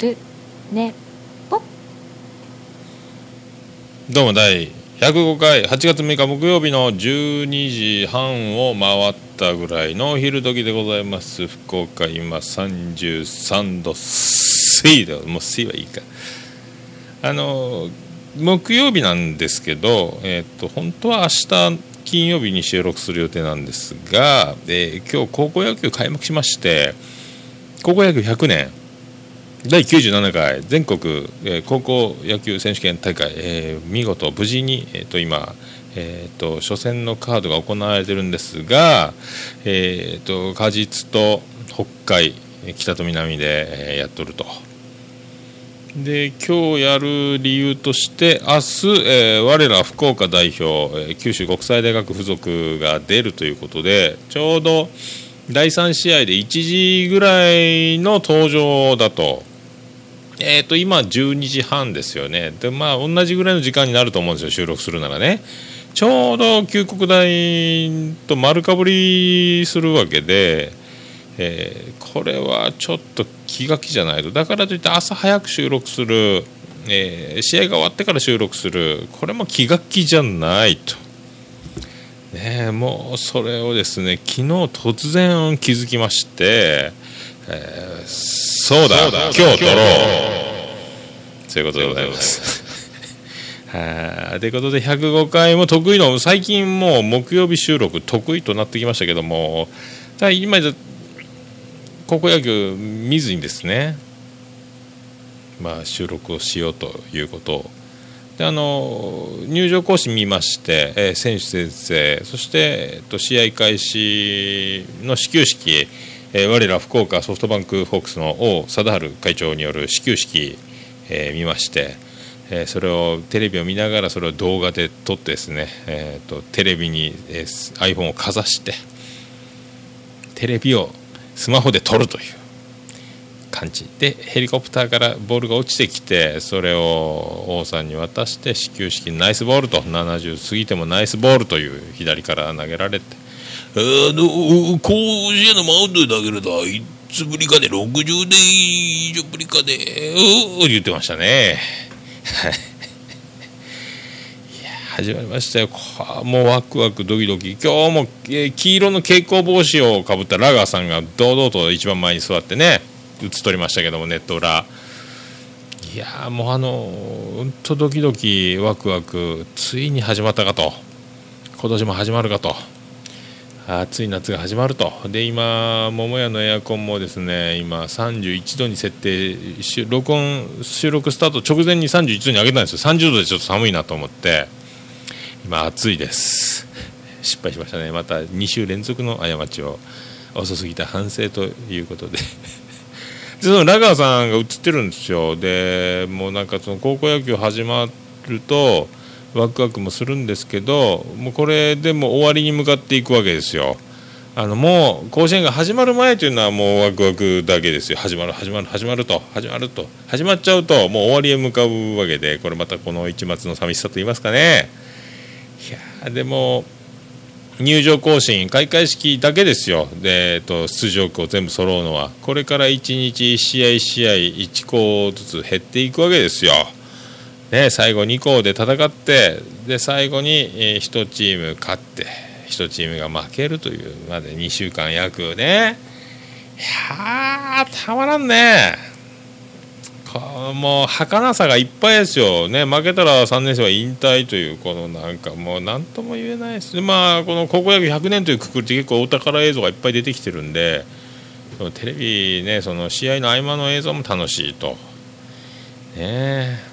ルネポどうも第105回8月6日木曜日の12時半を回ったぐらいのお昼時でございます。福岡今33度水度もう水はいいか。あの木曜日なんですけど、えー、と本当は明日金曜日に収録する予定なんですが、えー今日高校野球開幕しまして高校野球100年。第97回全国、えー高校野球選手権大会、えー見事無事に、えー、と今、えー、と初戦のカードが行われてるんですが、えー、と果実と北海北と南で、えーやっとると。で今日やる理由として明日、えー我ら福岡代表、えー九州国際大学附属が出るということでちょうど第3試合で1時ぐらいの登場だと,、えー、と今12時半ですよね。でまあ同じぐらいの時間になると思うんですよ収録するならね。ちょうど旧国大と丸かぶりするわけで、えーこれはちょっと気が気じゃないと。だからといって朝早く収録する、えー試合が終わってから収録するこれも気が気じゃないと。ねもうそれをですね昨日突然気づきまして、えーそうだ。今日撮ろう。ということでございます。はい。ということで105回も得意の最近もう木曜日収録得意となってきましたけどもただ今じゃ高校野球見ずにですねまあ収録をしようということ。をであの入場行進見まして、えー選手先生そして、えっと、試合開始の始球式、えー我ら福岡ソフトバンクホークスの王貞治会長による始球式、えー見まして、えーそれをテレビを見ながらそれを動画で撮ってですね、えーとテレビに、えー iPhone をかざしてテレビをスマホで撮るという感じ。でヘリコプターからボールが落ちてきてそれを王さんに渡して始球式ナイスボールと70過ぎてもナイスボールという左から投げられてあの甲子園のマウンドで投げるといつぶりかで60年以上ぶりかでうー言ってましたね。は い始まりましたよ。もうワクワクドキドキ。今日も、えー黄色の蛍光帽子をかぶったラガーさんが堂々と一番前に座ってね映っとりましたけどもネット裏。いやもうあのうんとドキドキワクワクついに始まったかと。今年も始まるかと。暑い夏が始まると。で今桃屋のエアコンもですね今31度に設定録音収録スタート直前に31度に上げたんですよ。30度でちょっと寒いなと思って。今暑いです。失敗しましたね。また2週連続の過ちを遅すぎた反省ということで。でそのラガーさんが映ってるんですよ。でもうなんかその高校野球始まるとワクワクもするんですけどもうこれでも終わりに向かっていくわけですよ。あのもう甲子園が始まる前というのはもうワクワクだけですよ。始まる始まる始まると。始まると。始まっちゃうともう終わりへ向かうわけでこれまたこの一末の寂しさと言いますかね。いやでも入場行進開会式だけですよ。で、えっと、出場校全部揃うのは。これから1日1試合1試合1校ずつ減っていくわけですよ、ね、最後2校で戦ってで最後に、1チーム勝って1チームが負けるというまで2週間約ね。いやーたまらんね。こもう儚さがいっぱいですよ、ね、負けたら3年生は引退という、このなんかもう何とも言えないです。ね、まあ、この高校野球100年というくくりって結構お宝映像がいっぱい出てきてるんで、テレビね、その試合の合間の映像も楽しいと、ねえ。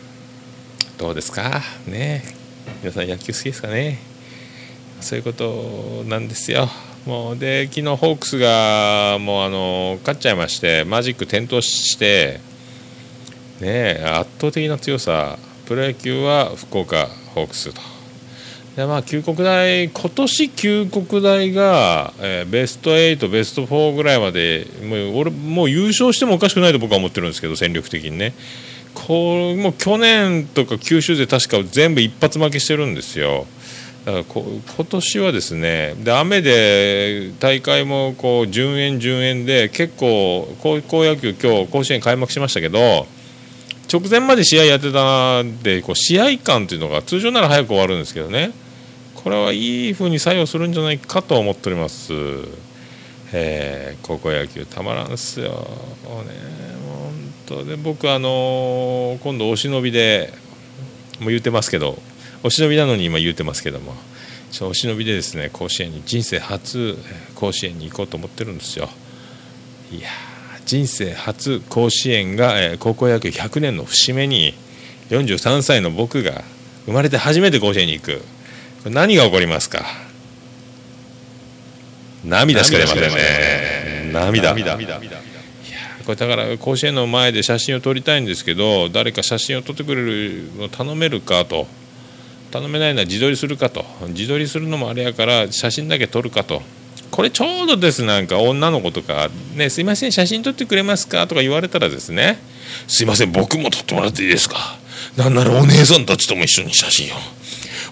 どうですか、ね。皆さん、野球好きですかね、そういうことなんですよ。もうで昨日ホークスがもうあの勝っちゃいましてマジック点灯してね圧倒的な強さ。プロ野球は福岡ホークスと。でまあ旧国大今年旧国大が、えーベスト8ベスト4ぐらいまでもう俺もう優勝してもおかしくないと僕は思ってるんですけど戦力的にね。こうもう去年とか九州勢確か全部一発負けしてるんですよ。だからこ今年はですねで雨で大会もこう順延順延で結構高校野球今日甲子園開幕しましたけど直前まで試合やってたんでこう試合感というのが通常なら早く終わるんですけどね。これはいい風に作用するんじゃないかと思っております、え、高校野球たまらんすよ、ね、当で僕あの、今度お忍びでもう言うてますけどお忍びなのに今言うてますけどもお忍びでですね甲子園に人生初甲子園に行こうと思ってるんですよ。いや人生初甲子園が、えー、高校野球100年の節目に43歳の僕が生まれて初めて甲子園に行く。何が起こりますか？涙しか出ませんね。涙。涙。これだから甲子園の前で写真を撮りたいんですけど誰か写真を撮ってくれるの頼めるかと。頼めないのは自撮りするかと。自撮りするのもあれやから写真だけ撮るかと。これちょうどですなんか女の子とか「ねすいません写真撮ってくれますか?」とか言われたらですね「すいません僕も撮ってもらっていいですか?」なんならお姉さんたちとも一緒に写真を。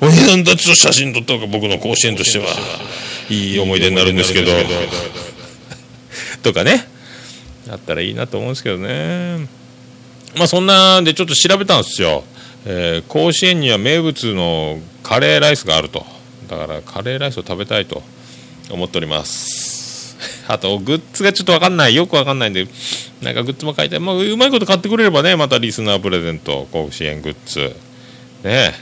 お姉さんたちと写真撮った方が僕の甲子園としてはいい思い出になるんですけど。とかね。あったらいいなと思うんですけどね。まあそんなんでちょっと調べたんですよ。えー、甲子園には名物のカレーライスがあると。だからカレーライスを食べたいと思っております。あとグッズがちょっと分かんない。よく分かんないんでなんかグッズも買いたい、まあ、うまいこと買ってくれればねまたリスナープレゼント甲子園グッズ。ね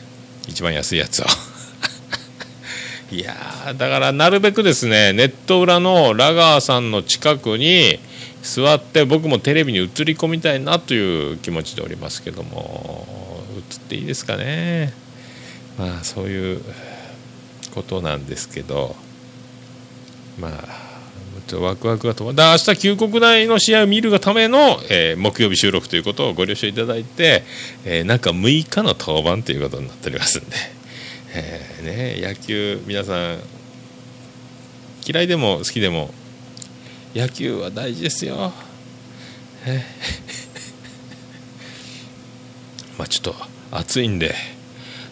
一番安いやつを。いやだからなるべくですねネット裏のラガーさんの近くに座って僕もテレビに映り込みたいなという気持ちでおりますけども映っていいですかね。まあそういうことなんですけど。まあちょっとワクワクが止まだ明日旧国内の試合を見るがための、えー、木曜日収録ということをご了承いただいて、えー、中6日の登板ということになっておりますんで、えー、ね、野球皆さん嫌いでも好きでも野球は大事ですよ。え？まあちょっと暑いんで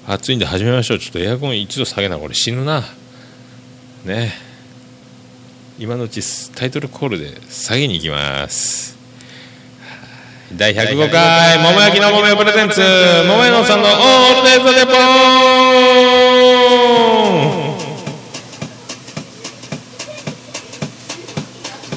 暑いんで始めましょう。ちょっとエアコン一度下げなこれ死ぬな。ね。今のうちタイトルコールで下げに行きます。第105回桃焼きの桃屋プレゼンツ桃屋のさんのオールデイズデポー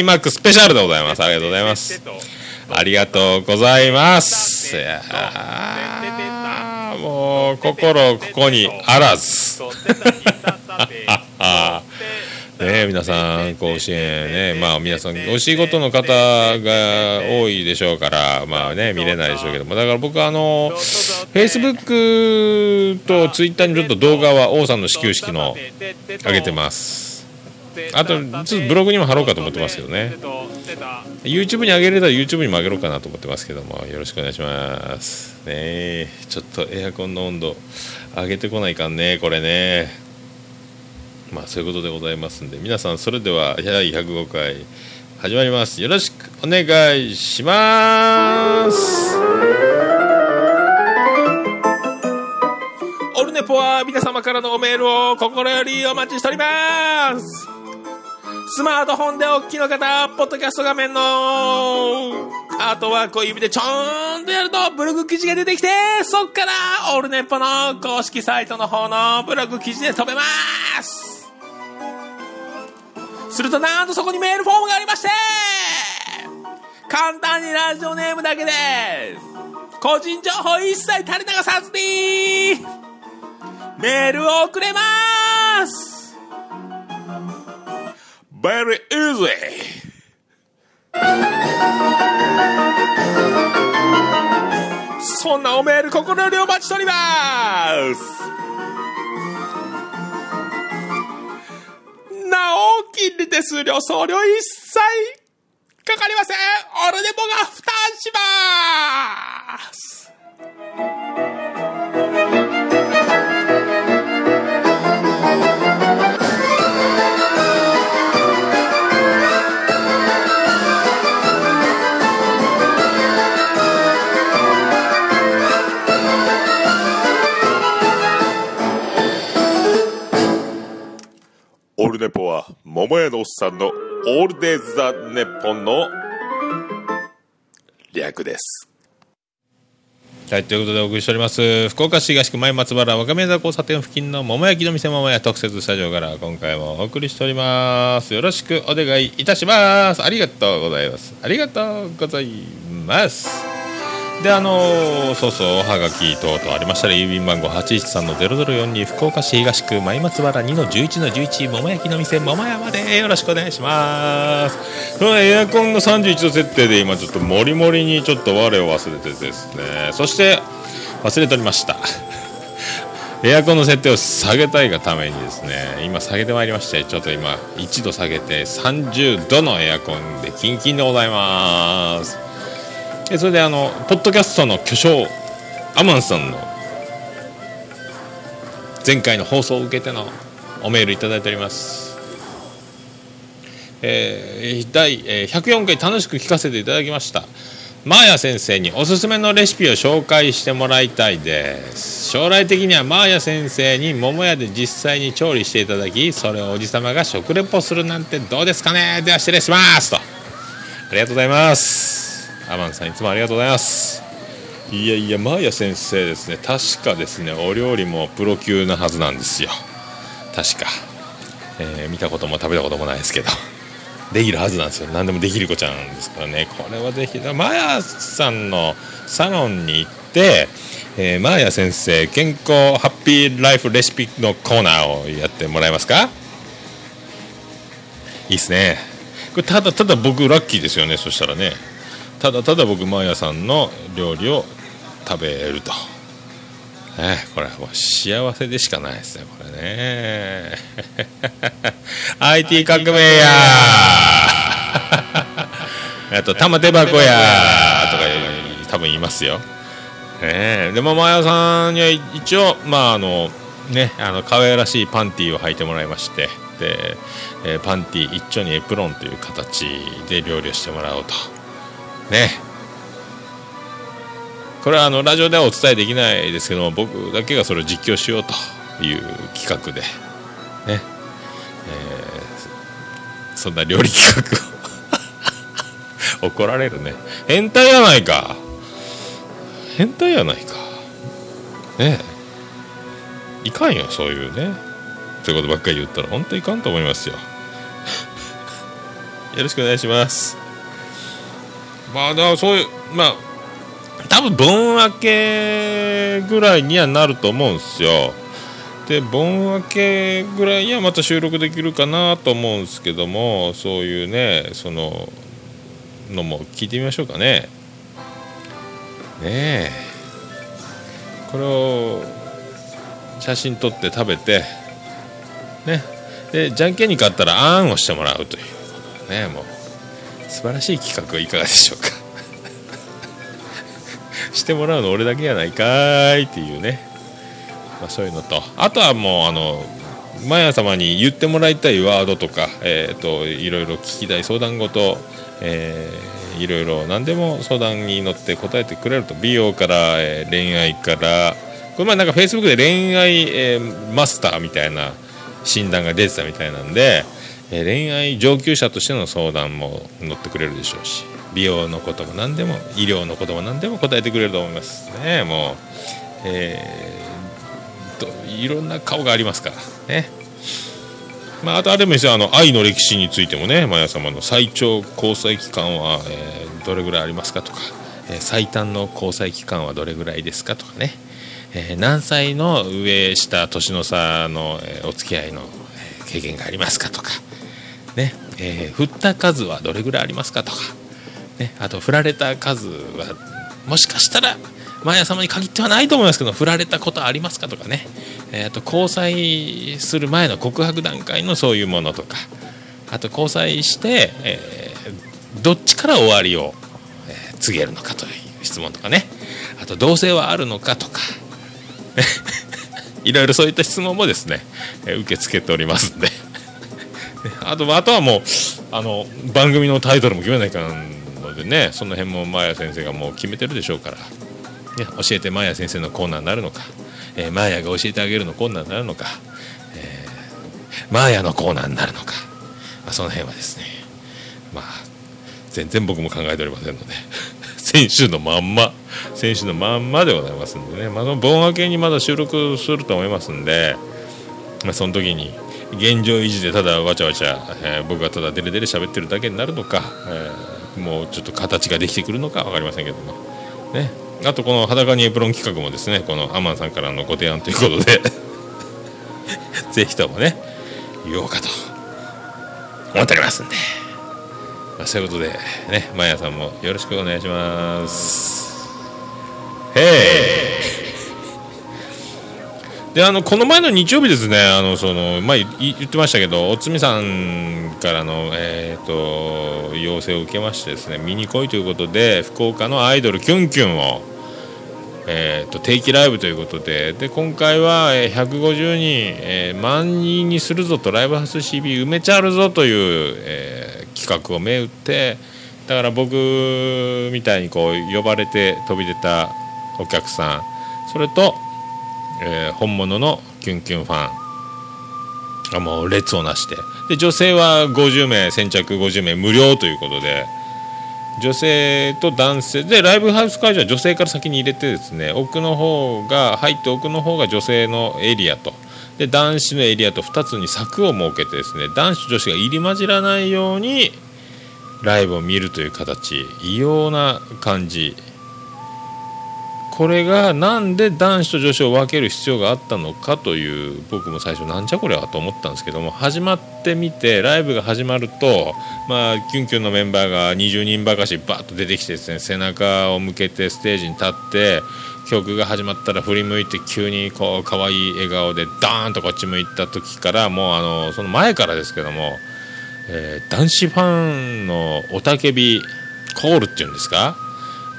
開幕スペシャルでございます。ありがとうございます。ありがとうございます。いやもう心ここにあらず。ね皆さん甲子園ねまあ皆さんお仕事の方が多いでしょうからまあね見れないでしょうけどもだから僕あのフェイスブックとツイッターにちょっと動画は王さんの始球式の上げてますあとちょっとブログにも貼ろうかと思ってますけどね。YouTube に上げれたら YouTube にも上げろうかなと思ってますけどもよろしくお願いします。ねちょっとエアコンの温度上げてこないかんねこれね。まあそういうことでございますんで。皆さんそれでは第105回始まります。よろしくお願いします。オルネポは皆様からのおメールを心よりお待ちしております。スマートフォンでおっきの方、ポッドキャスト画面のアートワークを指でちょーんとやるとブログ記事が出てきて、そっからオールネッポの公式サイトの方のブログ記事で飛べます。するとなんとそこにメールフォームがありまして簡単にラジオネームだけで個人情報一切垂れ流さずにメールを送れます。ベリーイージーそんなおメール心よりお待ちしております。なお金利手数料送料一切。かかりません。オルネポが負担します。オルネポは桃屋のおっさんのオールデイズ・ザ・ネッポンの略ですはい、ということでお送りしております。福岡市東区前松原若宮座交差点付近の桃焼きの店桃屋特設スタジオから今回もお送りしております。よろしくお願いいたします。ありがとうございます。ありがとうございます。で、あのーそうそう、おはがき等々ありましたら、郵便番号813の0042福岡市東区前松原2の11の11桃焼きの店桃屋までよろしくお願いします。そのエアコンの31度設定で今ちょっとモリモリにちょっと我を忘れてですね。そして忘れておりました。エアコンの設定を下げたいがためにですね今下げてまいりましてちょっと今1度下げて30度のエアコンでキンキンでございます。でそれであのポッドキャストの巨匠アマンさんの前回の放送を受けてのおメールいただいております。えー第104回楽しく聞かせていただきました。マーヤ先生におすすめのレシピを紹介してもらいたいです。将来的にはマーヤ先生に桃屋で実際に調理していただきそれをおじさまが食レポするなんてどうですかね。では失礼します。と。ありがとうございます。アマンさんいつもありがとうございます。いやいやマーヤ先生ですね。確かですねお料理もプロ級なはずなんですよ。確か、えー見たことも食べたこともないですけど。できるはずなんですよ。何でもできる子ちゃんですからね。これはぜひマヤさんのサロンに行って、えーマーヤ先生健康ハッピーライフレシピのコーナーをやってもらえますか？いいっすね。これただただ僕ラッキーですよねそしたらね。ただただ僕マーヤさんの料理を食べると。えーこれはもう幸せでしかないですねこれね。IT 革命や。あと玉手箱やとか多分言いますよ、ねえでもマヤさんには一応まああのねあの可愛らしいパンティーを履いてもらいまして。で、えーパンティー一丁にエプロンという形で料理をしてもらおうとね。これはあのラジオではお伝えできないですけども僕だけがそれを実況しようという企画でね、えーそんな料理企画を。怒られるね。変態やないか。変態やないか。ね。えいかんよそういうね。そういうことばっかり言ったら本当いかんと思いますよ。よろしくお願いします。まあだからそういうまあ多分盆明けぐらいにはなると思うんですよ。で盆明けぐらいにはまた収録できるかなと思うんですけどもそういうねそののも聞いてみましょうかね。ねえ。これを写真撮って食べてね。でじゃんけんに勝ったらあんをしてもらうというねもう。素晴らしい企画はいかがでしょうか。してもらうの俺だけやないかーいっていうね、まあ、そういうのと。あとはもうあのマヤ様に言ってもらいたいワードとか、えー、といろいろ聞きたい相談事、えーいろいろ何でも相談に乗って答えてくれると。美容から、えー恋愛から。これ前なんかフェイスブックで恋愛、えーマスターみたいな診断が出てたみたいなんで、え恋愛上級者としての相談も乗ってくれるでしょうし美容のことも何でも医療のことも何でも答えてくれると思います。ねもう、えーといろんな顔がありますからね。まあ、あとあれもですよ。あの愛の歴史についてもねマヤ様の最長交際期間は、えーどれぐらいありますかとか、えー最短の交際期間はどれぐらいですかとかね、え何歳の上下年の差の、えお付き合いの、経験がありますかとか、ねえー振った数はどれぐらいありますかとか、ね、あと振られた数はもしかしたらマヤ様に限ってはないと思いますけど振られたことありますかとかね、えーあと交際する前の告白段階のそういうものとかあと交際して、えーどっちから終わりを、え告げるのかという質問とかねあと同性はあるのかとか いろいろそういった質問もですね、受け付けておりますんで。あとあとはもうあの番組のタイトルも決めないかんのでねその辺もマーヤ先生がもう決めてるでしょうから、ね、教えてマーヤ先生のコーナーになるのか、えーマーヤが教えてあげるのコーナーになるのか、えーマーヤのコーナーになるのか、まあ、その辺はですねまあ全然僕も考えておりませんので 先週のまんま先週のまんまでございますんでね、まあ、その盆明けにまだ収録すると思いますんで、まあ、その時に現状維持でただわちゃわちゃ、えー僕がただデレデレ喋ってるだけになるのか、えーもうちょっと形ができてくるのか分かりませんけども。ね。あとこの裸にエプロン企画もですねこのアマンさんからのご提案ということで。ぜひともね言おうかと。思っておりますんで、まあ、そういうことでねマヤさんもよろしくお願いします。へい。であのこの前の日曜日ですねあのその、まあ、い言ってましたけどおつみさんからの、えー、と要請を受けましてですね見に来いということで福岡のアイドルキュンキュンを、えー、と定期ライブということでで今回は、150人、えー万人にするぞとライブハウス CB 埋めちゃうぞという、えー企画を銘打ってだから僕みたいにこう呼ばれて飛び出たお客さんそれとえー本物のキュンキュンファンがもう列をなして。で女性は50名先着50名無料ということで。女性と男性。でライブハウス会場は女性から先に入れてですね奥の方が入って奥の方が女性のエリアと。で男子のエリアと2つに柵を設けてですね男子女子が入り混じらないようにライブを見るという形。異様な感じ。これがなんで男子と女子を分ける必要があったのかという僕も最初なんじゃこれはと思ったんですけども始まってみてライブが始まると、まあ、キュンキュンのメンバーが20人ばかしバッと出てきてですね背中を向けてステージに立って曲が始まったら振り向いて急にこう可愛い笑顔でダーンとこっち向いた時からもうあのその前からですけども、えー男子ファンの雄たけびコールっていうんですか？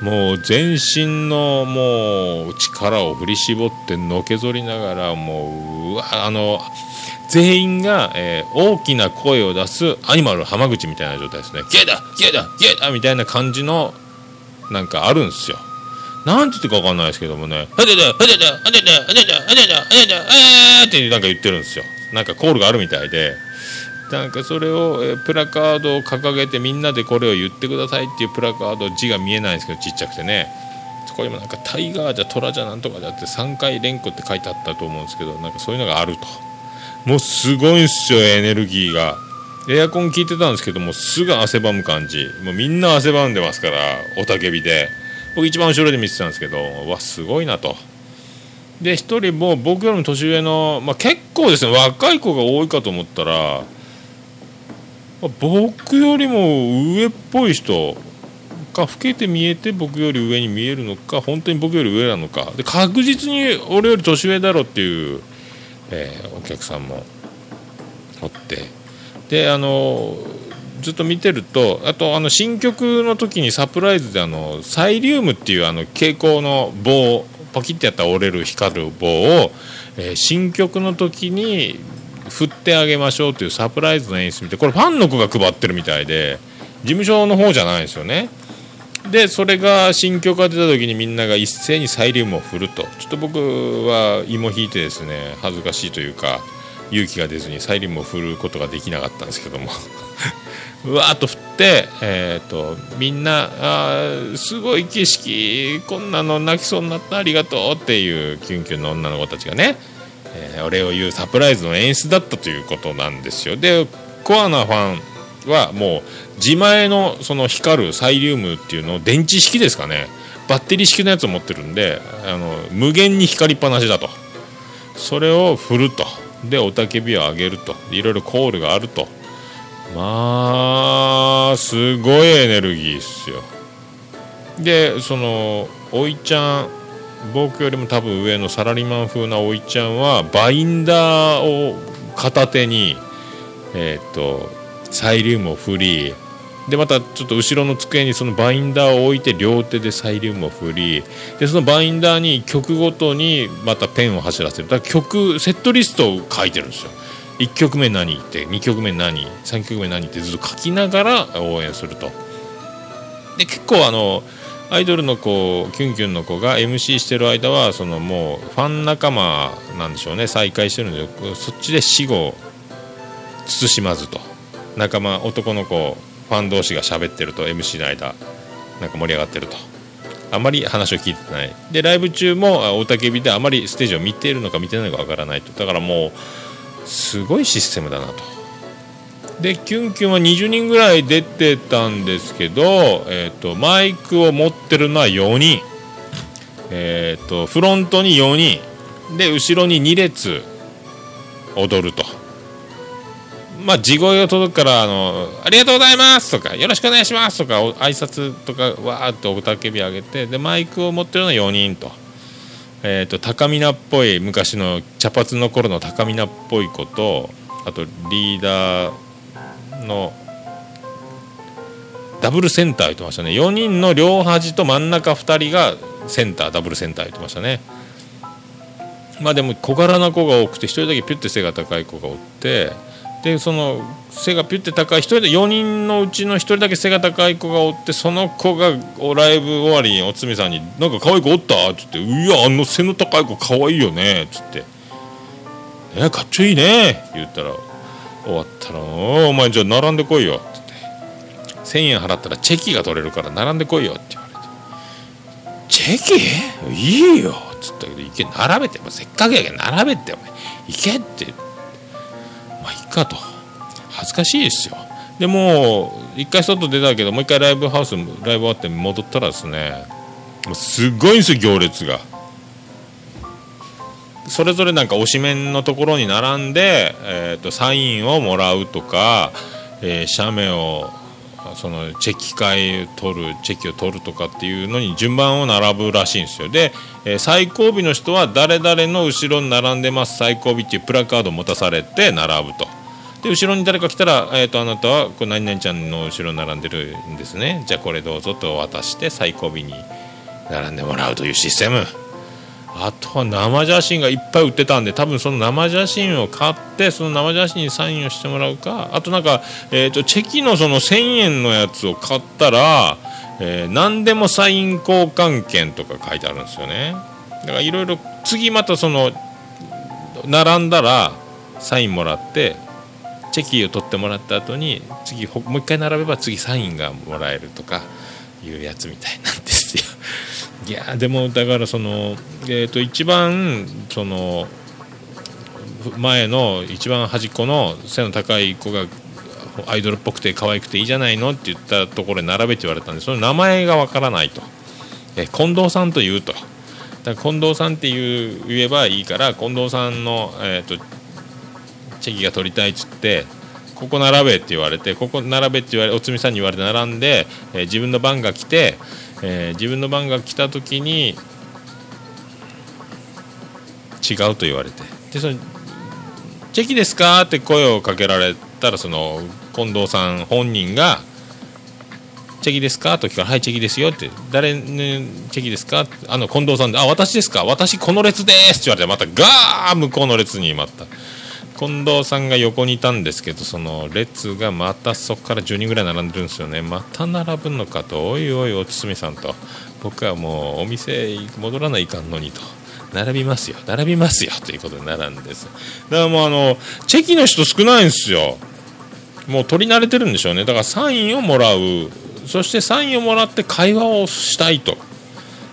もう全身のもう力を振り絞ってのけぞりながらもううわあの全員が、えー大きな声を出すアニマル浜口みたいな状態ですね「ゲーだゲーだゲーだ!」みたいな感じのなんかあるんですよなんて言ってか分かんないですけどもね「はでだはでだはでだはでだはでだはでだあー」ってなんか言ってるんですよなんかコールがあるみたいでなんかそれを、えプラカードを掲げてみんなでこれを言ってくださいっていうプラカード字が見えないんですけどちっちゃくてね。そこにもなんかタイガーじゃトラじゃなんとかじゃって3回連呼って書いてあったと思うんですけどなんかそういうのがあると。もうすごいんすよエネルギーが。エアコン効いてたんですけどもうすぐ汗ばむ感じ。もうみんな汗ばんでますから雄たけびで。僕一番後ろで見てたんですけどわすごいなと。で一人も僕よりも年上の、まあ、結構ですね若い子が多いかと思ったら僕よりも上っぽい人か老けて見えて僕より上に見えるのか本当に僕より上なのか。で確実に俺より年上だろっていう、えーお客さんもおって。であのずっと見てるとあとあの新曲の時にサプライズであのサイリウムっていうあの蛍光の棒パキッてやったら折れる光る棒を、えー新曲の時に振ってあげましょうというサプライズの演出見てこれファンの子が配ってるみたいで事務所の方じゃないんですよね。でそれが新曲が出た時にみんなが一斉にサイリウムを振ると。ちょっと僕は芋引いてですね恥ずかしいというか勇気が出ずにサイリウムを振ることができなかったんですけども。うわーっと振って、えー、とみんなあすごい景色こんなの泣きそうになったありがとうっていうキュンキュンの女の子たちがね、えお礼を言うサプライズの演出だったということなんですよ。でコアなファンはもう自前のその光るサイリウムっていうのを電池式ですかね。バッテリー式のやつを持ってるんであの無限に光りっぱなしだと。それを振ると。で雄たけびを上げると。いろいろコールがあると。まあすごいエネルギーっすよ。でそのおいちゃん僕よりも多分上のサラリーマン風なおいちゃんはバインダーを片手にえっ、とサイリウムを振りでまたちょっと後ろの机にそのバインダーを置いて両手でサイリウムを振りでそのバインダーに曲ごとにまたペンを走らせる。だから曲セットリストを書いてるんですよ。1曲目何って2曲目何3曲目何ってずっと書きながら応援すると。で結構あのアイドルの子キュンキュンの子が MC してる間はそのもうファン仲間なんでしょうね。再会してるんでそっちで死後慎まずと。仲間男の子ファン同士が喋ってると MC の間なんか盛り上がってると。あまり話を聞いてない。でライブ中も雄たけびであまりステージを見ているのか見てないのかわからないと。だからもうすごいシステムだなと。でキュンキュンは20人ぐらい出てたんですけど、えーと、マイクを持ってるのは4人、えーと、フロントに4人。で後ろに2列踊ると。まあ地声が届くからあの「ありがとうございます」とか「よろしくお願いします」とか挨拶とかわーっておたけび上げてでマイクを持ってるのは4人と。えーと、高見菜っぽい昔の茶髪の頃の高見菜っぽい子とあとリーダーのダブルセンター言ってましたね。4人の両端と真ん中2人がセンターダブルセンター言ってましたね。まあでも小柄な子が多くて1人だけピュッて背が高い子がおってでその背がピュッて高い1人で4人のうちの1人だけ背が高い子がおってその子がライブ終わりにおつみさんに「なんか可愛い子おった?」っつって「いやあの背の高い子可愛いよね」っつって「えかっちょいいね」言ったら終わったら「お前じゃあ並んでこいよ」っつって「1000円払ったらチェキが取れるから並んでこいよ」って言われて「チェキ？いいよ」っつったけど「行け並べて。せっかくやけど並べて。お前行け」って。まあいっかと。恥ずかしいですよ。でもう一回外出たけどもう一回ライブハウスライブ終わって戻ったらですねもうすごいんですよ行列が。それぞれなんか推しメンのところに並んで、えーと、サインをもらうとか、えー、写メをそのチェキ会取るチェキを取るとかっていうのに順番を並ぶらしいんですよ。で、えー、最後尾の人は誰々の後ろに並んでます最後尾っていうプラカードを持たされて並ぶと。で後ろに誰か来たら、えーと、あなたはこう何々ちゃんの後ろに並んでるんですね。じゃあこれどうぞと渡して最後尾に並んでもらうというシステム。あとは生写真がいっぱい売ってたんで多分その生写真を買ってその生写真にサインをしてもらうか。あとなんか、えーと、チェキのその1000円のやつを買ったら、えー、何でもサイン交換券とか書いてあるんですよね。だからいろいろ次またその並んだらサインもらってチェキを取ってもらった後に次もう一回並べば次サインがもらえるとかいうやつみたいなんですよ。いやでもだからその、えー、と一番その前の一番端っこの背の高い子がアイドルっぽくて可愛くていいじゃないのって言ったところに並べて言われたんでその名前がわからないと、え近藤さんと言うと。だ近藤さんっていう言えばいいから近藤さんの、えーと、チェキが取りたいっつってここ並べって言われてここ並べって言われおつみさんに言われて並んで、えー、自分の番が来てえー、自分の番が来た時に違うと言われて。でそのチェキですかって声をかけられたらその近藤さん本人がチェキですかと聞かれはいチェキですよって。誰のチェキですか？あの近藤さんであ私ですか？私この列ですって言われてまたガー向こうの列にまた。近藤さんが横にいたんですけどその列がまたそこから10人ぐらい並んでるんですよね。また並ぶのかと。おいおいお堤さんと。僕はもうお店戻らないかんのにと。並びますよ。並びますよ。ということで並んです。だからもうあのチェキの人少ないんですよ。もう取り慣れてるんでしょうね。だからサインをもらう。そしてサインをもらって会話をしたいと。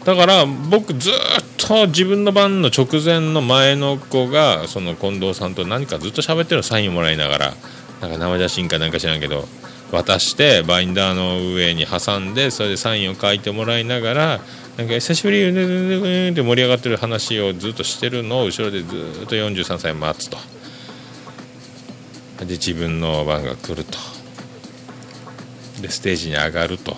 だから僕ずっと自分の番の直前の前の子がその近藤さんと何かずっと喋ってるのサインをもらいながらなんか生写真かなんか知らんけど渡してバインダーの上に挟んでそれでサインを書いてもらいながらなんか久しぶりにって盛り上がってる話をずっとしてるのを後ろでずっと43歳待つと。で自分の番が来ると。でステージに上がると。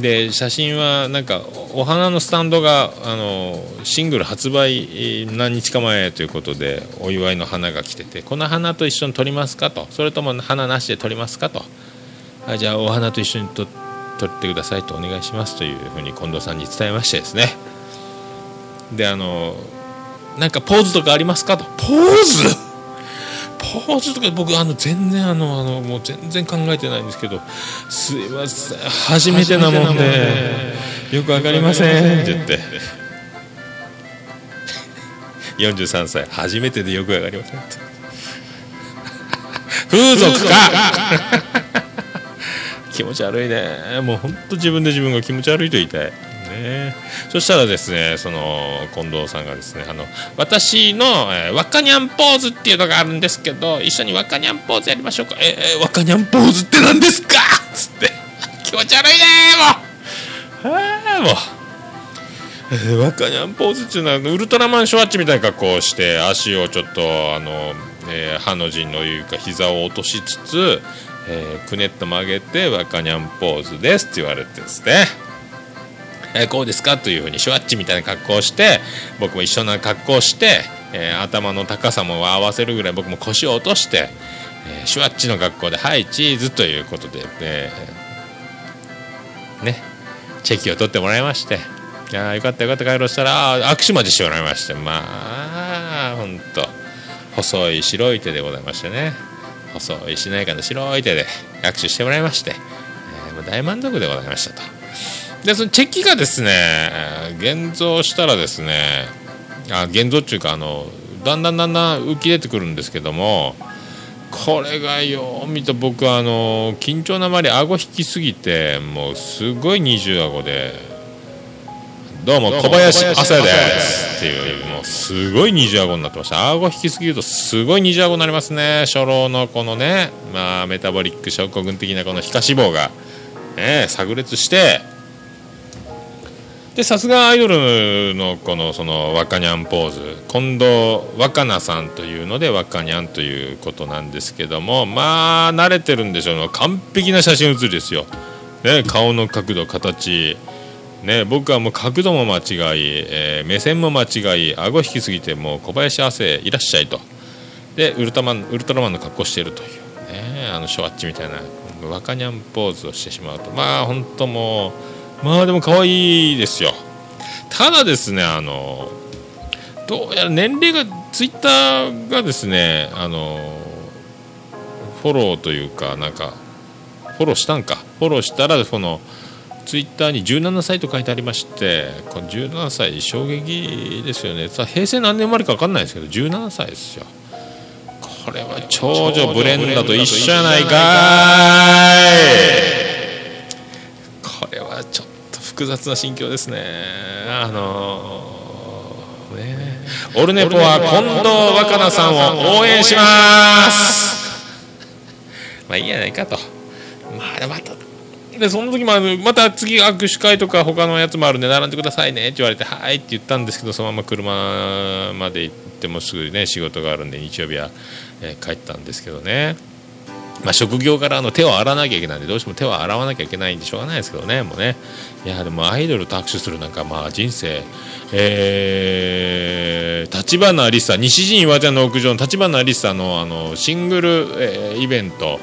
で写真はなんかお花のスタンドがあのシングル発売何日か前ということでお祝いの花が来ててこの花と一緒に撮りますかと。それとも花なしで撮りますかと。あじゃあお花と一緒に撮撮ってくださいとお願いしますというふうに近藤さんに伝えましてですね。であのなんかポーズとかありますかと。ポーズ？ポーズとか僕あの全然あのあのもう全然考えてないんですけどすいません初めてなもんでよくわかりませんって。言って43歳初めてでよくわかりませんって。風俗か！気持ち悪いね。もう本当自分で自分が気持ち悪いと言いたいねそしたらですねその近藤さんがですねあの私の、えー、若にゃんポーズっていうのがあるんですけど一緒に若にゃんポーズやりましょうか。えー、若にゃんポーズって何ですか？っ つって。気持ち悪いねもう。はあもう。えー、若にゃんポーズっていうのはウルトラマンショワッチみたいな格好をして足をちょっとあの、えー、ハの字のいうか膝を落としつつ、えー、くねっと曲げて若にゃんポーズですって言われてですね。えー、こうですか？というふうにシュワッチみたいな格好をして僕も一緒な格好をして、えー、頭の高さも合わせるぐらい僕も腰を落として、えー、シュワッチの格好で「はいチーズ」ということで、えねチェキを取ってもらいまして「ああよかったよかった帰ろうしたら握手までしてもらいましてまあほんと細い白い手でございましてね細いしなやかな白い手で握手してもらいまして、えー、大満足でございましたと。でそのチェキがですね現像したらですねあ現像っていうかあのだんだんだんだん浮き出てくるんですけどもこれがよう見た僕あの緊張のあまり顎引きすぎてもうすごい二重顎で「どうも小林亜生です」っていうもうすごい二重顎になってました。顎引きすぎるとすごい二重顎になりますね。初老のこのねまあメタボリック症候群的なこの皮下脂肪がね炸裂してでさすがアイドルのこのその若にゃんポーズ。近藤若菜さんというので若にゃんということなんですけどもまあ慣れてるんでしょう完璧な写真写りですよ、ね、顔の角度形。ね、僕はもう角度も間違い、えー、目線も間違い顎引きすぎてもう小林亜生いらっしゃいと。でウルトラマンウルトラマンの格好しているという、ね、あのショワッチみたいな若にゃんポーズをしてしまうと。まあ本当もうまあでも可愛いですよ。ただですねあのどうやら年齢がツイッターがですねあのフォローというかなんかフォローしたんか。フォローしたらそのツイッターに17歳と書いてありましてこの17歳衝撃ですよね。さ平成何年生まれか分かんないですけど17歳ですよ。これは長女ブレンダと一緒やないかい複雑な心境ですね。あのー、ね。オルネポは近藤若菜さんを応援します。まあいいやないかと。まあまたでその時もまた次握手会とか他のやつもあるんで並んでくださいね。って言われてはいって言ったんですけどそのまま車まで行ってもすぐね仕事があるんで日曜日は、えー、帰ったんですけどね。まあ、職業からの手を洗わなきゃいけないんでどうしても手を洗わなきゃいけないんでしょうがないですけどねもうね。いやでもアイドルと握手するなんかまあ人生えー、立花梨沙西陣岩手の屋上の立花梨沙のあのシングル、えー、イベント、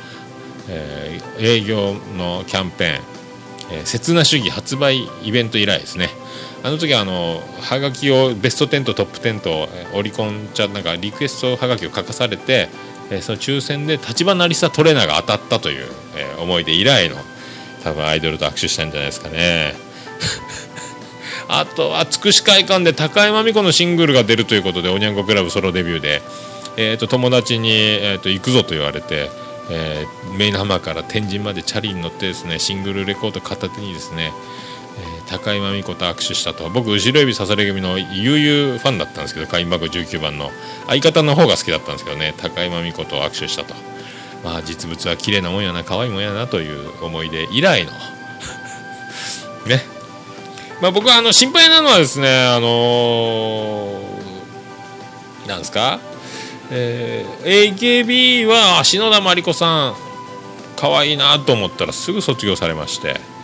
えー、営業のキャンペーン「えー、刹那主義」発売イベント以来ですね。あの時はあのはがきをベスト10とトップ10とオリコンちゃなんかリクエストはがきを書かされてえー、その抽選で立花梨沙トレーナーが当たったという、えー、思い出以来の多分アイドルと握手したんじゃないですかね。あとはつくし会館で高山美子のシングルが出るということでおにゃんこクラブソロデビューで、えーと、友達に、えーと、行くぞと言われて、えー、メイン浜から天神までチャリに乗ってですねシングルレコード片手にですね高井真美子と握手したと。僕後ろ指さされ組の悠々ファンだったんですけど会員箱19番の。相方の方が好きだったんですけどね高井真美子と握手したと。まあ実物は綺麗なもんやな可愛いもんやなという思い出以来の。ね。まあ、僕はあの心配なのはですねあのー、なんですか、えー、AKB は篠田麻里子さん可愛いなと思ったらすぐ卒業されまして。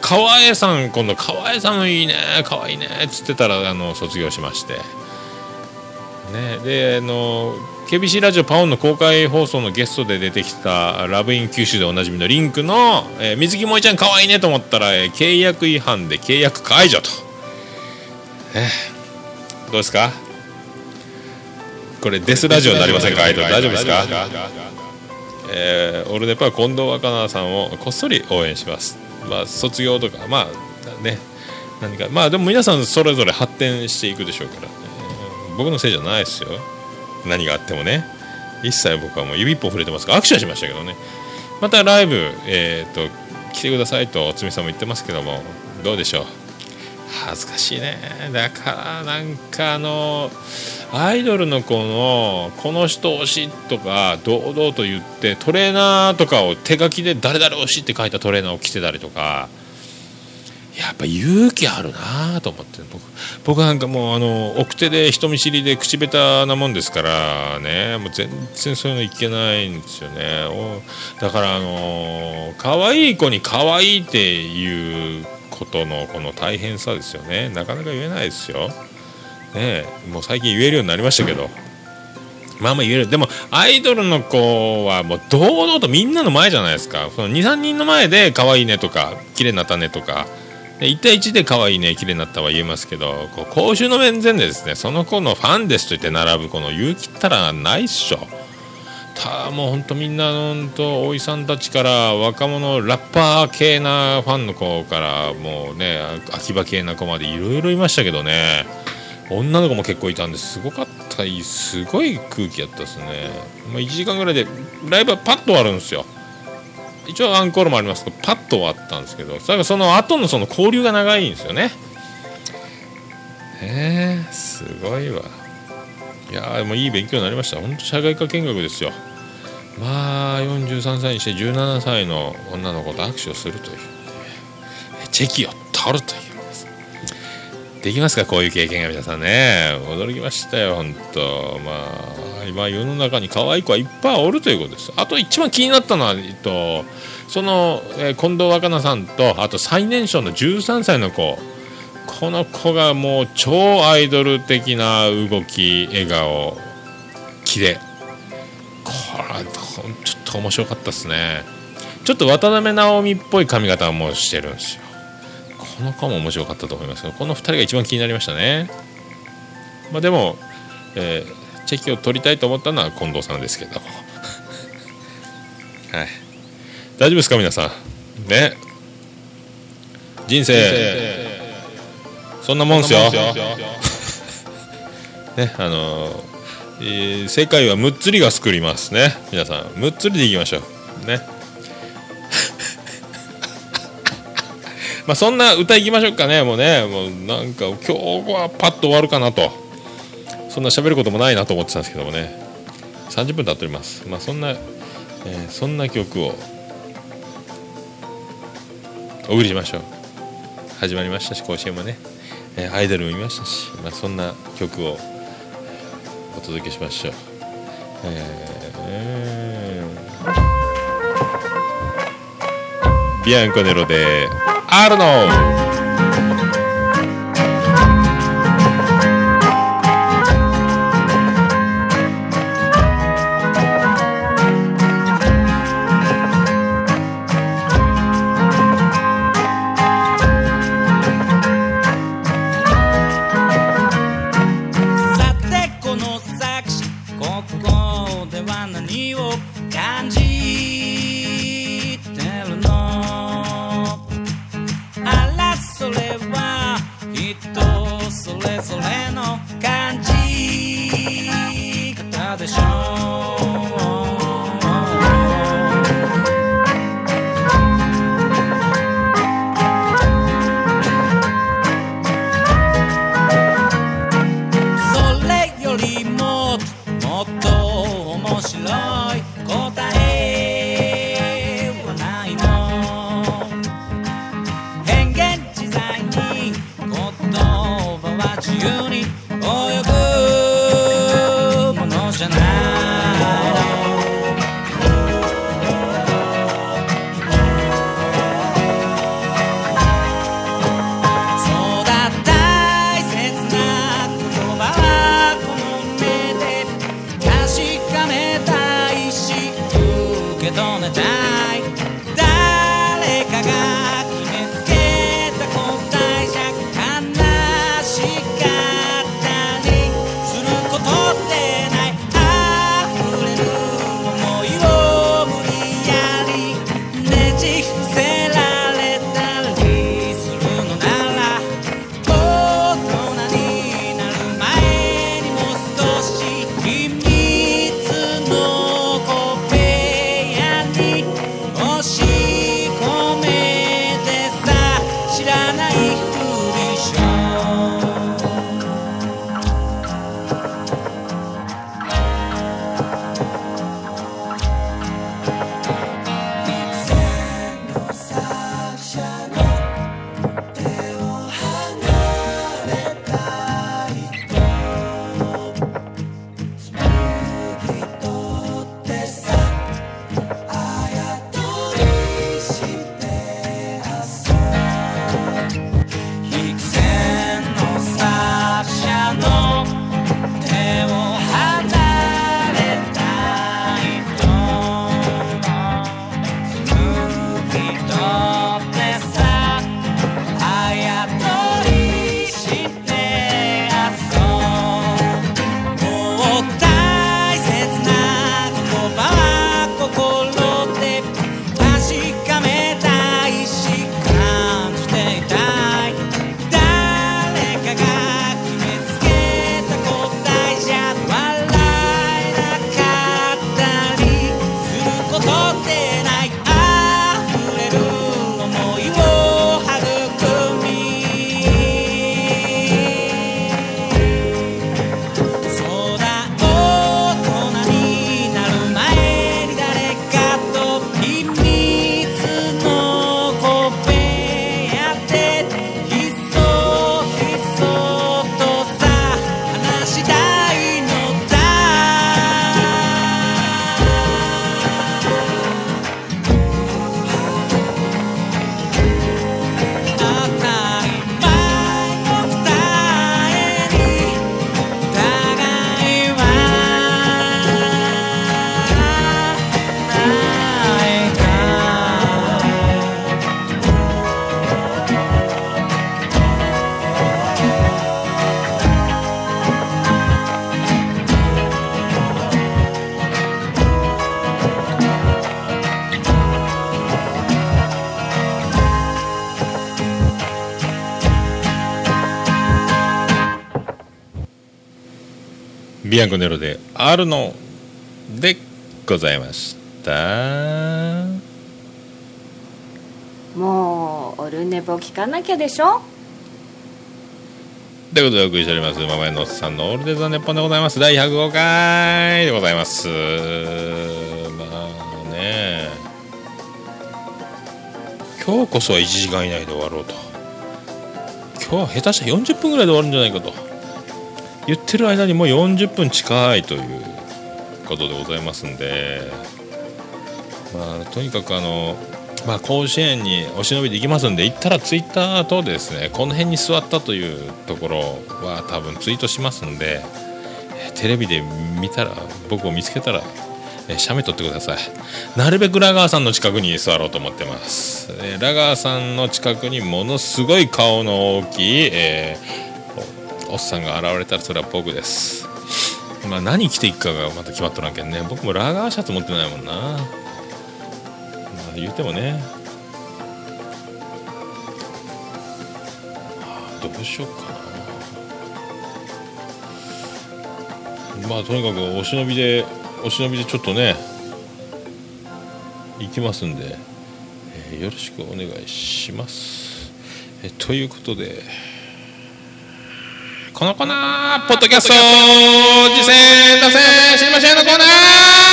川江さん今度川江さんもいいね可愛いねっつってたらあの卒業しまして。ねであの KBC ラジオパオンの公開放送のゲストで出てきたラブイン九州でおなじみのリンクの、えー、水木萌ちゃん可愛いねと思ったら、えー、契約違反で契約解除と、えー、どうですか？これデスラジオになりませんか？アイドル大丈夫ですか？えー、オルネパは近藤若菜さんをこっそり応援しますまあ卒業とかまあね何かまあでも皆さんそれぞれ発展していくでしょうから、ね、僕のせいじゃないですよ。何があってもね。一切僕はもう指一本触れてますから握手はしましたけどね。またライブ、えーと、来てくださいとおつみさんも言ってますけどもどうでしょう。恥ずかしいね。だからなんかあのアイドルの子のこの人推しとか堂々と言ってトレーナーとかを手書きで誰々推しって書いたトレーナーを着てたりとかやっぱ勇気あるなと思って僕僕なんかもうあの奥手で人見知りで口下手なもんですからねもう全然そういうのいけないんですよね。だからあの可愛い子に可愛いっていうことのこの大変さですよね。なかなか言えないですよ。ねもう最近言えるようになりましたけど。まあまあ言える。でもアイドルの子はもう堂々とみんなの前じゃないですか。その23人の前で可愛いねとか綺麗になったねとか。1対1で可愛いね綺麗になったは言えますけどこう公衆の面前でですねその子のファンですと言って並ぶこの勇気ったらないっしょ。たもうほんとみんな本当おいさんたちから若者ラッパー系なファンの子からもうね秋葉系な子までいろいろいましたけどね。女の子も結構いたんですごかったすごい空気やったですね、まあ、1時間ぐらいでライブはパッと終わるんですよ。一応アンコールもありますけどパッと終わったんですけどそれその後のその交流が長いんですよね。へえすごいわ。いやでもいい勉強になりました。本当社会科見学ですよ。まあ43歳にして17歳の女の子と握手をするという。チェキを取るという。できますか？こういう経験が皆さんね。驚きましたよ本当。まあ今世の中に可愛い子はいっぱいおるということです。あと一番気になったのは、えっと、その、え、近藤若菜さんとあと最年少の13歳の子。この子がもう超アイドル的な動き笑顔。キレ。これちょっと面白かったですね。ちょっと渡辺直美っぽい髪型もしてるんですよ。この子も面白かったと思いますけどこの2人が一番気になりましたね。まあでも、えー、チェキを取りたいと思ったのは近藤さんですけど。はい。大丈夫ですか皆さん？ね。人生。そんなもんすよ。ねあのー、えー、世界はむっつりが作りますね。皆さん。むっつりでいきましょう。ね。まあ、そんな歌いきましょうかね。もうねもうなんか今日はパッと終わるかなと。そんな喋ることもないなと思ってたんですけどもね。30分経っております。まあそんな、えー、そんな曲を。お送りしましょう。始まりましたし甲子園もね、えー、アイドルも見ましたし、まあ、そんな曲を。お届けしましょう。えー、ビアンコネロで。Arnold. show. ビアンコネロであるのでございました。もうオルネポ聞かなきゃでしょ？ということでお送りしておりますママのおっさんのオールデザネッポンでございます。第105回でございます。まあね。今日こそは1時間以内で終わろうと。今日は下手したら40分ぐらいで終わるんじゃないかと言ってる間にもう40分近いということでございますんでまあとにかくあのまあ、甲子園にお忍びで行きますんで行ったらツイッターとですねこの辺に座ったというところは多分ツイートしますんでテレビで見たら僕を見つけたら写メ撮ってください。なるべくラガーさんの近くに座ろうと思ってます。えラガーさんの近くにものすごい顔の大きい、えー、おっさんが現れたらそれは僕です。まあ何着ていくかがまた決まっとらんけんね。僕もラガーシャツ持ってないもんな。まあ言うてもね。どうしようかな。まあとにかくお忍びでお忍びでちょっとね行きますんで、えー、よろしくお願いします。えということでこのコーナーポッドキャスト次戦打線知りませんのコーナー。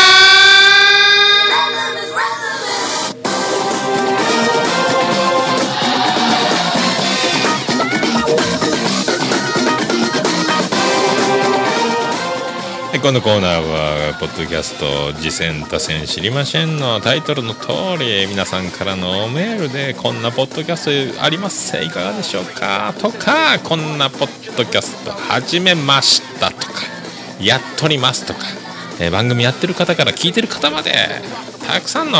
このコーナーは、ポッドキャスト、次戦多戦知りませんのタイトルの通り、皆さんからのメールで、こんなポッドキャストあります。いかがでしょうか？とか、こんなポッドキャスト始めましたとか、やっとりますとか、えー、番組やってる方から聞いてる方まで、たくさんの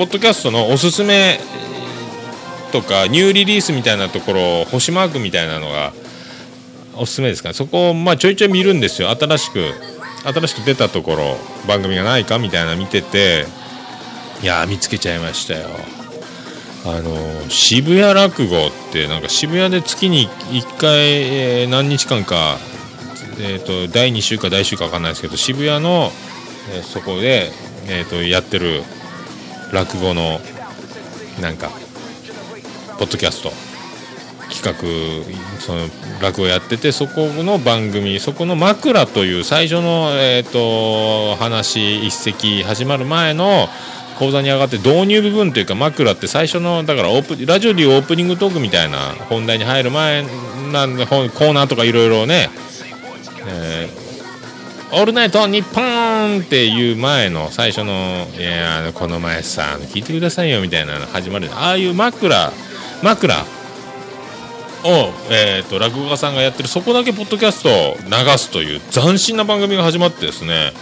ポッドキャストのおすすめとかニューリリースみたいなところ星マークみたいなのがおすすめですかね。そこをまあちょいちょい見るんですよ。新しく新しく出たところ番組がないかみたいな見てていや見つけちゃいましたよ。あの渋谷落語ってなんか渋谷で月に1回、えー、何日間か、えーと、第2週か第1週か分かんないですけど渋谷の、えー、そこで、えーとやってる落語のなんかポッドキャスト企画その落語やっててそこの番組そこの枕という最初の、えーと、話一席始まる前の講座に上がって導入部分というか枕って最初のだからオープラジオでいうオープニングトークみたいな本題に入る前なんでコーナーとかいろいろね、えオールナイトニッポンっていう前の最初の、いや、この前さ、聞いてくださいよみたいなの始まる。ああいう枕、枕を、えっ、ー、と、落語家さんがやってる、そこだけポッドキャストを流すという斬新な番組が始まってですね、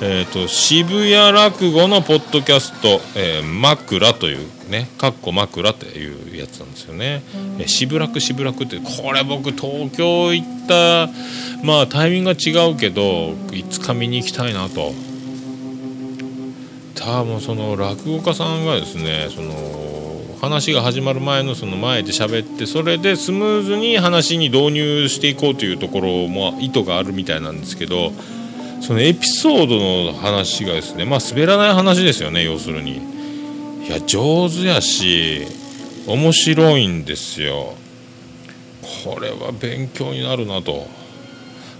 えっ、ー、と、渋谷落語のポッドキャスト、えー、枕というね、かっこ枕っていうやつなんですよね。えー、渋楽渋楽って、これ僕東京行った、まあタイミングが違うけどいつか見に行きたいなと多分その落語家さんがですねその話が始まる前のその前で喋ってそれでスムーズに話に導入していこうというところも意図があるみたいなんですけどそのエピソードの話がですねまあ滑らない話ですよね要するに。いや上手やし面白いんですよ。これは勉強になるなと。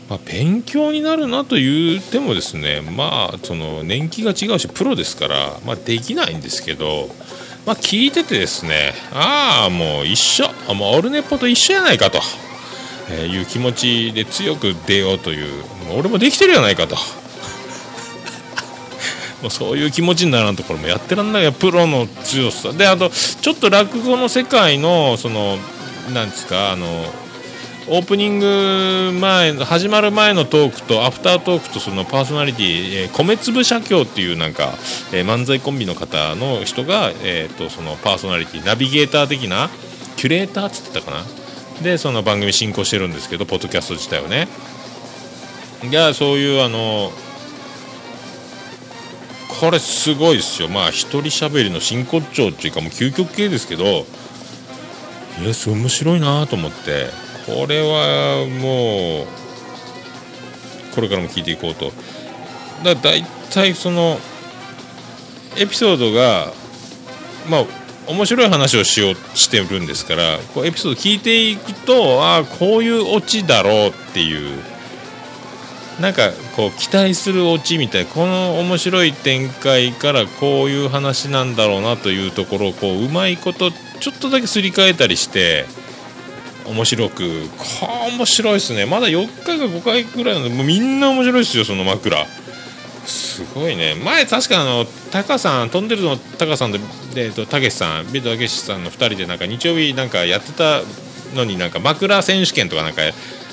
まあ、勉強になるなと言ってもですねまあその年季が違うしプロですから、まあ、できないんですけど、まあ、聞いててですねああもう一緒もうオルネポと一緒やないかと、えいう気持ちで強く出ようというもう俺もできてるやないかと。もうそういう気持ちにならんところもやってらんないよプロの強さであとちょっと落語の世界のそのなんですかあのオープニング前始まる前のトークとアフタートークとそのパーソナリティ、えー、米粒社協っていうなんか、えー、漫才コンビの方の人が、えーと、そのパーソナリティナビゲーター的なキュレーターっつってたかなでその番組進行してるんですけどポッドキャスト自体をね。いやそういうあのこれすごいですよ。まあ一人しゃべりの真骨頂っていうかもう究極系ですけどいやす面白いなと思って。これはもうこれからも聞いていこうと。だだいたいそのエピソードがまあ面白い話をしようしてるんですからこうエピソード聞いていくとああこういうオチだろうっていうなんかこう期待するオチみたいこの面白い展開からこういう話なんだろうなというところをこううまいことちょっとだけすり替えたりして面白くこ面白いですね。まだ4回か5回ぐらいなんでもうみんな面白いですよその枕。すごいね。前確かあのタカさん飛んでるのタカさんでたけしさんビートたけしさんの2人でなんか日曜日なんかやってたのになんか枕選手権とかなんか、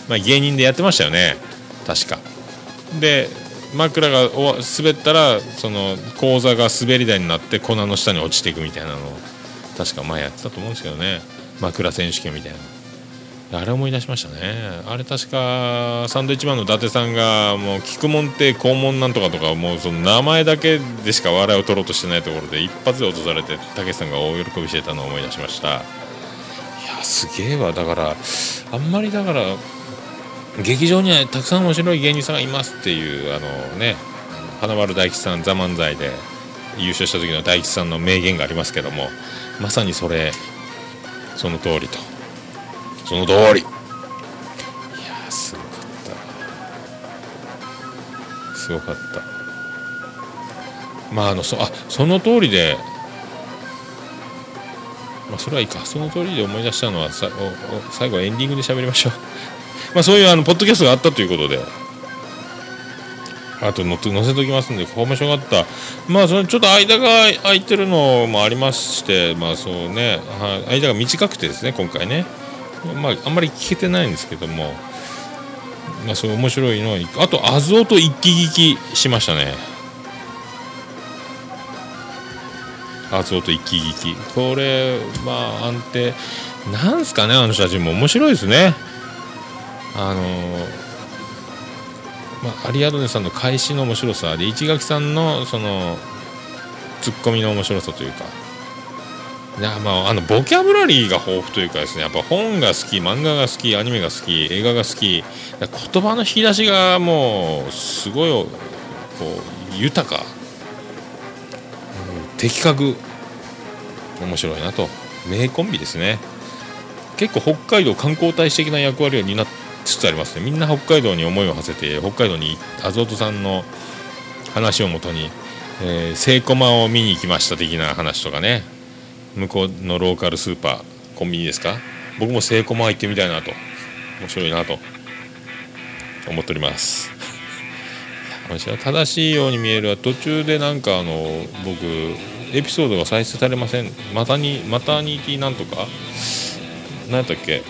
まあ、芸人でやってましたよね。確か。で枕が滑ったらその講座が滑り台になって粉の下に落ちていくみたいなのを確か前やってたと思うんですけどね。枕選手権みたいなあれ思い出しましたね。あれ確かサンドイッチマンの伊達さんがもう菊門って肛門なんとかとかもうその名前だけでしか笑いを取ろうとしてないところで一発で落とされてたけしさんが大喜びしてたのを思い出しました。いやすげえわ。だからあんまりだから劇場にはたくさん面白い芸人さんがいますっていうあのね花丸大吉さん「ザ漫才で優勝した時の大吉さんの名言がありますけどもまさにそれその通りと。その通り。いやすごかった。すごかった。まああのそあその通りでまあそれはいいか。その通りで思い出したのはさおお最後エンディングで喋りましょう。まあそういうあのポッドキャストがあったということで。あと載せときますんで、ここ面白かった。まあ、そのちょっと間が空いてるのもありまして、まあそうね、はい、間が短くてですね、今回ね。まあ、あんまり聞けてないんですけども、まあ、そう面白いのはあとアズオと一気聞きしましたね。アズオと一気聞き。これまあ安定なんすかねあの人たちも。面白いですね。あのまあ、アリアドネさんの返しの面白さで市垣さんのそのツッコミの面白さというか。いやまああのボキャブラリーが豊富というかですねやっぱ本が好き漫画が好きアニメが好き映画が好き言葉の引き出しがもうすごいこう豊か、うん、的確面白いなと。名コンビですね。結構北海道観光大使的な役割を担っつつありますね。みんな北海道に思いを馳せて北海道にアゾートさんの話をもとに、えー、セイコマを見に行きました的な話とかね。向こうのローカルスーパーコンビニですか？僕もセイコマ行ってみたいなと。面白いなと。思っております。正しいように見えるは途中でなんかあの僕エピソードが再生されません。またにマタニティなんとか？何やったっけ？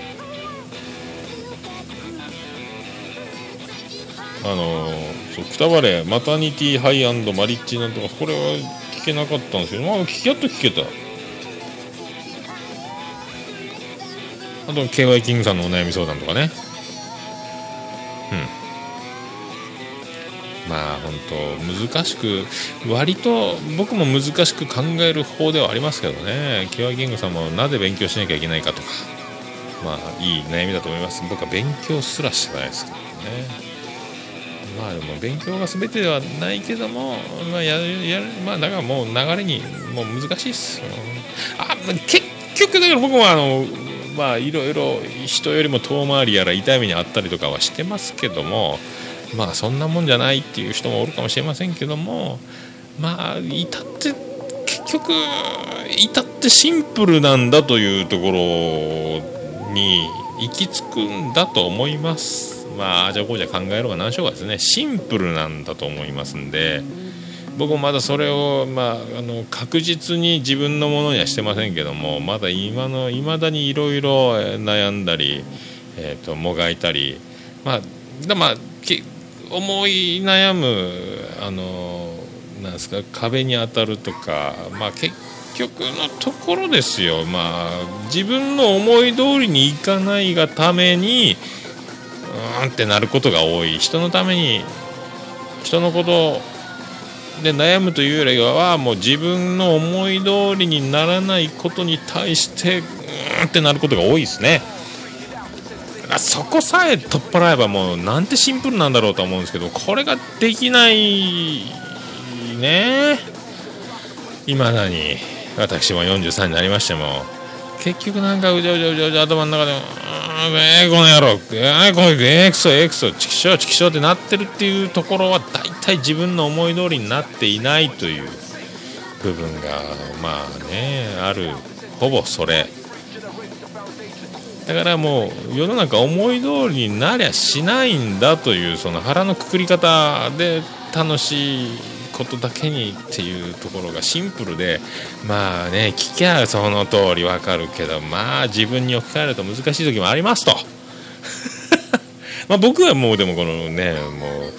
あのそうくたばれマタニティハイマリッジなんとか。これは聞けなかったんですけどまあ聞きやっと聞けた。あと KY キングさんのお悩み相談とかね。うん。まあ本当難しく割と僕も難しく考える方ではありますけどね。KY キングさんもなぜ勉強しなきゃいけないかとか。まあいい悩みだと思います。僕は勉強すらしてないですけどね。まあでも勉強が全てではないけども、まあややまあだからもう流れにもう難しいっすあ結局だから僕もあのまあいろいろ人よりも遠回りやら痛い目にあったりとかはしてますけどもまあそんなもんじゃないっていう人もおるかもしれませんけどもまあ至って結局至ってシンプルなんだというところに行き着くんだと思いますまあじゃあこうじゃ考えろが何しようかですねシンプルなんだと思いますんで。僕もまだそれを、まあ、あの確実に自分のものにはしてませんけどもまだ今の未だにいろいろ悩んだり、えーと、もがいたり、まあだまあ、思い悩むあのなんですか壁に当たるとか、まあ、結局のところですよ、まあ、自分の思い通りにいかないがためにうーんってなることが多い。人のために人のことで悩むというよりはもう自分の思い通りにならないことに対してうーんってなることが多いですね。そこさえ取っ払えばもうなんてシンプルなんだろうと思うんですけどこれができないね。いまだに。私も43になりましても。結局なんかうじゃうじゃうじゃうじゃ頭の中で「えー、この野郎えー、このえー、クソえー、クソチキショーチキショーってなってるっていうところは大体自分の思い通りになっていないという部分がまあねあるほぼそれ。だからもう世の中思い通りになりゃしないんだというその腹のくくり方で楽しいことだけにっていうところがシンプルでまあね聞きゃその通りわかるけどまあ自分に置き換えると難しい時もありますと。まあ僕はもうでもこのねも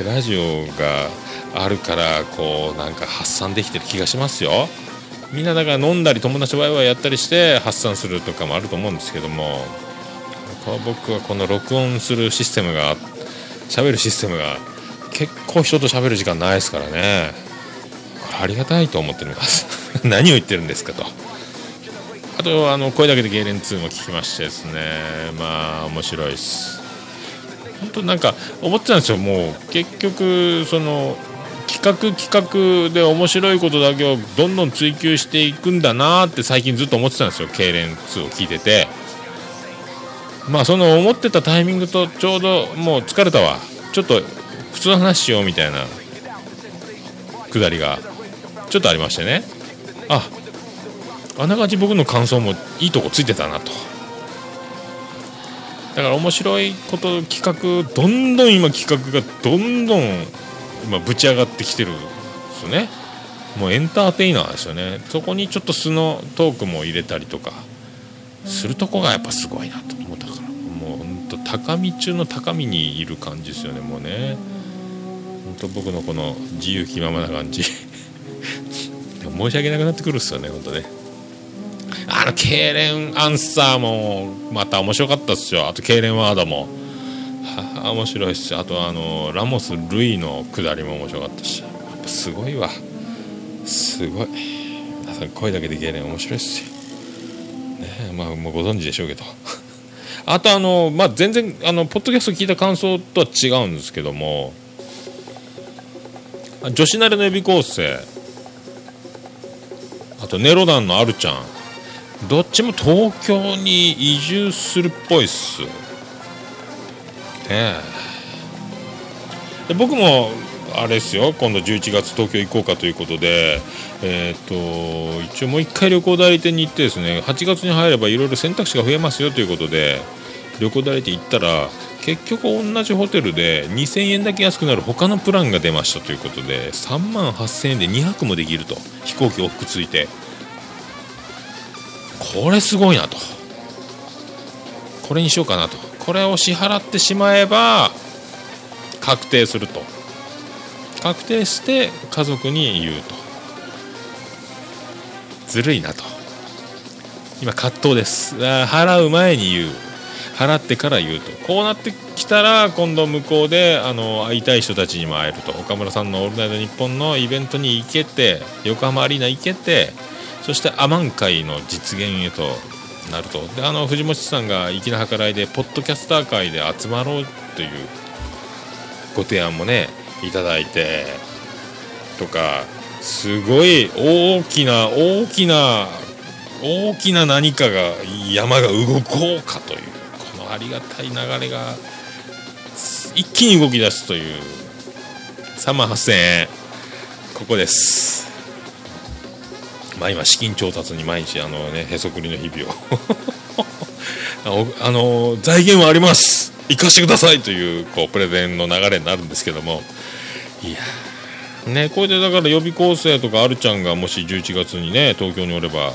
うラジオがあるからこうなんか発散できてる気がしますよ。みんなだから飲んだり友達ワイワイやったりして発散するとかもあると思うんですけども僕はこの録音するシステムが喋るシステムが結構人と喋る時間ないですからね。これありがたいと思っております何を言ってるんですかと。あとあの声だけでゲーレン2も聞きましてですね。まあ面白いです。本当なんか思ってたんですよ。もう結局その企画企画で面白いことだけをどんどん追求していくんだなって最近ずっと思ってたんですよ。痙攣2を聞いてて。まあその思ってたタイミングとちょうどもう疲れたわ。ちょっと普通の話しようみたいなくだりがちょっとありましてね。ああながち僕の感想もいいとこついてたなと。だから面白いこと企画どんどん今企画がどんどん今ぶち上がってきてるんですよね。もうエンターテイナーですよね。そこにちょっと素のトークも入れたりとか。するとこがやっぱすごいなと思ったから。もうほんと高み中の高みにいる感じですよねもうね。当僕のこの自由気ままな感じ。申し訳なくなってくるっすよね本当ね。あの痙攣アンサーもまた面白かったっすよ。あと痙攣ワードも。はあ面白いっす。あとあのラモス・ルイのくだりも面白かったしやっぱすごいわ。すごい。皆さん声だけで痙攣面白いっすよ。ねまあもうご存知でしょうけど。あとあのまあ全然あのポッドキャスト聞いた感想とは違うんですけども。女子慣れの予備校生あとネロ団のあるちゃん。どっちも東京に移住するっぽいっす。ねで僕もあれですよ。今度11月東京行こうかということでえっ、と一応もう1回旅行代理店に行ってですね8月に入ればいろいろ選択肢が増えますよということで旅行代理店行ったら結局同じホテルで2000円だけ安くなる他のプランが出ましたということで3万8000円で2泊もできると飛行機往復ついてこれすごいなとこれにしようかなとこれを支払ってしまえば確定すると確定して家族に言うとずるいなと今葛藤です。払う前に言う払ってから言うと。こうなってきたら今度向こうであの会いたい人たちにも会えると。岡村さんの「オールナイトニッポン」のイベントに行けて横浜アリーナ行けてそしてアマン会の実現へとなると。であの藤本さんが粋な計らいでポッドキャスター会で集まろうというご提案もねいただいてとかすごい大きな大きな大きな何かが山が動こうかという。ありがたい流れが一気に動き出すという3万8000円ここです。まあ今資金調達に毎日あのねへそくりの日々を。あの財源はあります。生かしてくださいというこうプレゼンの流れになるんですけども。いやねこれでだから予備校生とかあるちゃんがもし11月にね東京におれば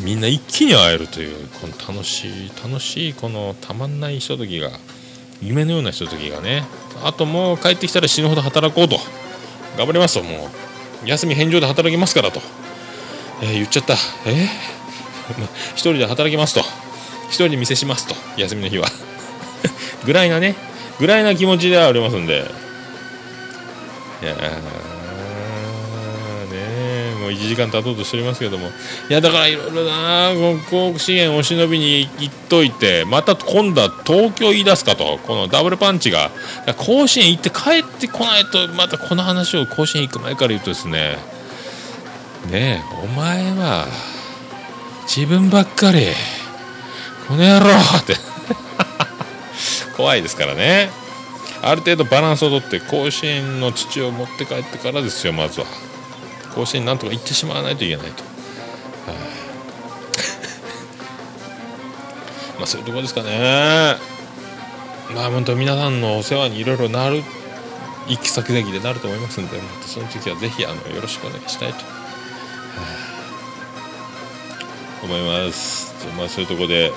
みんな一気に会えるというこの楽しい楽しいこのたまんないひとときが夢のようなひとときがねあともう帰ってきたら死ぬほど働こうと。頑張りますともう休み返上で働きますからと、えー言っちゃった。えー？一人で働きますと。一人で店しますと。休みの日は。ぐらいなねぐらいな気持ちではありますんで。いやもう1時間経とうとしておりますけども。いやだからいろいろなこう資源お忍びに行っといてまた今度は東京言い出すかとこのダブルパンチが。甲子園行って帰ってこないとまたこの話を甲子園行く前から言うとですね。ねえお前は自分ばっかりこの野郎って。怖いですからね。ある程度バランスをとって甲子園の土を持って帰ってからですよまずは。甲子園なんとか行ってしまわないといけないと、はい。まあそういうところですかね。まあ本当皆さんのお世話にいろいろなる行き先々でなると思いますんでまたその時はぜひあのよろしくお願いしたいと、はい。思います。まあそういうところで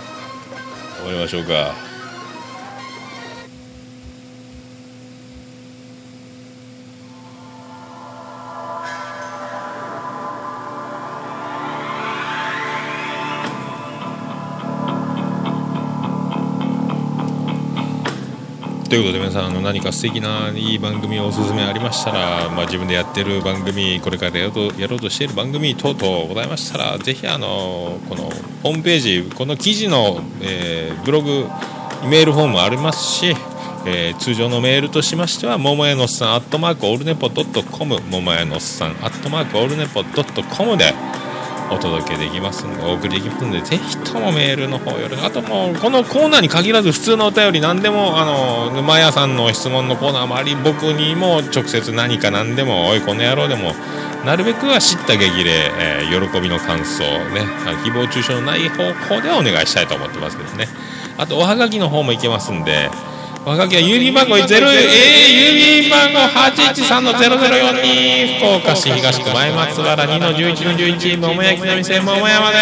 終わりましょうか。ということで皆さんあの何か素敵ないい番組をおすすめありましたら、まあ、自分でやってる番組これからやろうとやろうとしている番組等々ございましたらぜひあのこのホームページこの記事の、えーブログメールフォームありますし、えー通常のメールとしましては桃屋のっさんアットマークオルネポドットコム桃屋のおっさんアットマークオルネポドットコムでお届けできますんでお送りできますんでぜひともメールの方よろあともうこのコーナーに限らず普通のお便り何でもあの沼屋さんの質問のコーナーもあり僕にも直接何か何でもおいこの野郎でもなるべくは知った激励、えー喜びの感想ね誹謗中傷のない方向でお願いしたいと思ってますけどね。あとおはがきの方もいけますんでおはがきは郵便番号0、えー、郵便番号813の0042福岡市東区。前松原2の11の11桃焼きの店桃山で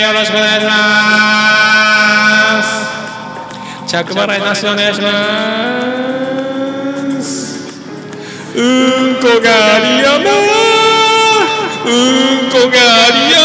よろしくお願いします。着払いなしでお願いします。うんこがありやまうんこがありや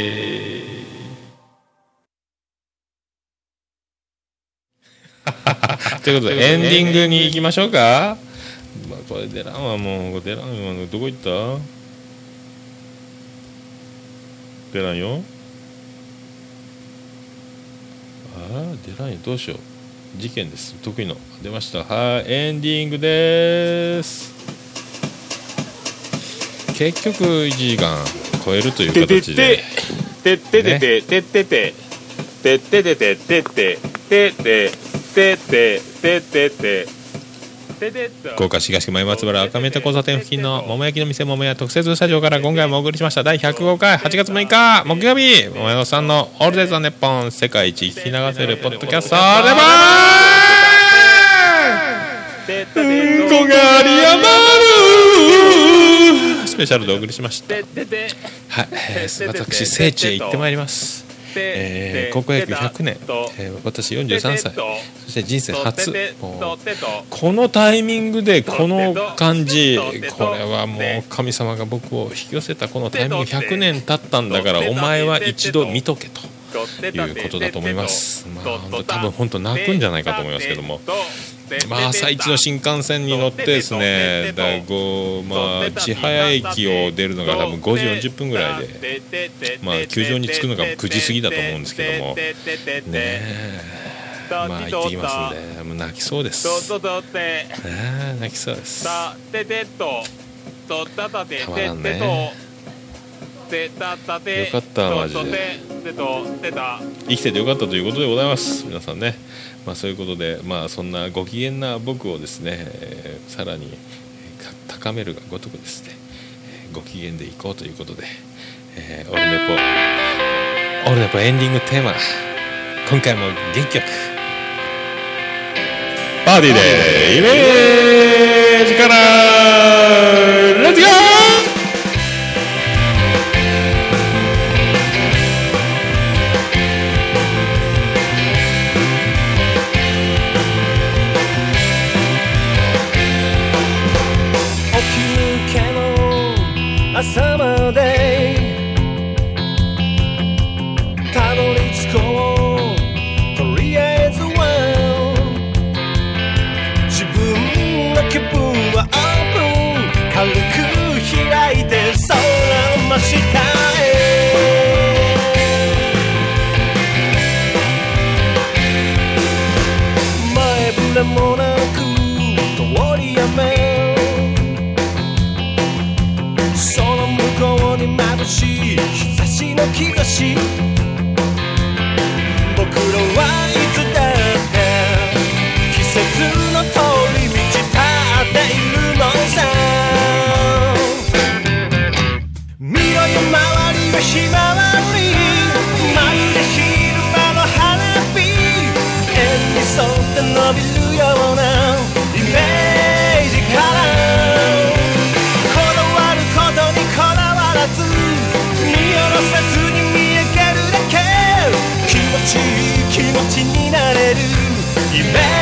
ということでエンディングに行きましょうか、まあ、これ出らんわ。もう出らんわどこ行った出らんよ。ああ出らんよ。どうしよう。事件です。得意の。出ました。はいエンディングです。結局1時間超えるというてて形で。ててててててててててててててててててててててて福岡市東前松原赤目田交差点付近の桃焼きの店桃屋特設スタジオから今回もお送りしました。第105回8月6日木曜日。桃屋さんの「オールデイズ・ザ・ネッポン」世界一聞き流せるポッドキャストでまーうんこがありやまるスペシャルでお送りしました。はい、私聖地へ行ってまいります。えー高校野球100年、えー私43歳。そして人生初。このタイミングでこの感じ。これはもう神様が僕を引き寄せたこのタイミング100年経ったんだからお前は一度見とけということだと思います。まあ本当多分本当泣くんじゃないかと思いますけどもまあ朝一の新幹線に乗ってですねだいごまあ千早駅を出るのが多分5時40分ぐらいでまあ球場に着くのが9時過ぎだと思うんですけどもねえまあ行ってきますんでもう泣きそうです泣きそうですたまらんねてたたてよかったとマジで。とててとてた。生きててよかったということでございます皆さんね。まあそういうことでまあそんなご機嫌な僕をですね、えーさらにえー高めるがごとくですねえーご機嫌でいこうということで、えーオルネポオルネポエンディングテーマ今回も元気よくパーティーでイメージからの朝のれる夢。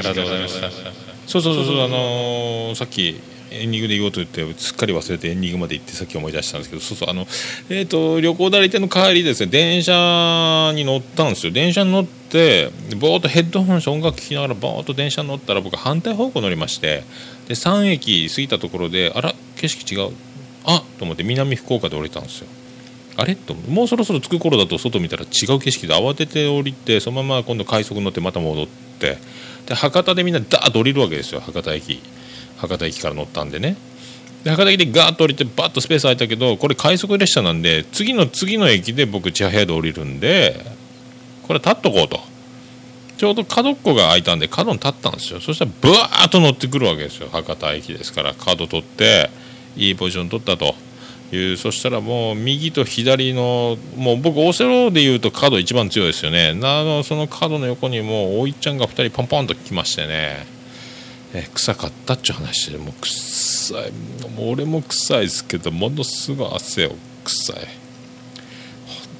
イメージからでございました。そうそうそうそうあのーさっきエンディングで言おうと言ってすっかり忘れてエンディングまで行ってさっき思い出したんですけどそうそうあのえっ、と旅行代理店の帰りですね電車に乗ったんですよ。電車に乗ってぼーっとヘッドホンして音楽聴きながらぼーっと電車に乗ったら僕反対方向乗りましてで3駅過ぎたところであら景色違う。あと思って南福岡で降りたんですよ。あれ？ともうそろそろ着く頃だと外見たら違う景色で慌てて降りてそのまま今度快速乗ってまた戻って。って。で博多でみんなダーッと降りるわけですよ博多駅。博多駅から乗ったんでね。で博多駅でガーッと降りてバッとスペース空いたけどこれ快速列車なんで次の次の駅で僕千早で降りるんでこれ立っとこうと。ちょうど角っこが空いたんで角に立ったんですよ。そしたらブワーッと乗ってくるわけですよ。博多駅ですから角取っていいポジション取ったと。いうそしたらもう右と左のもう僕オセロでいうと角一番強いですよね。あのその角の横にもうおいちゃんが2人ポンポンと来ましてね。え臭かったっちゅう話でもう臭い。もう俺も臭いですけどものすごい汗を。臭い。本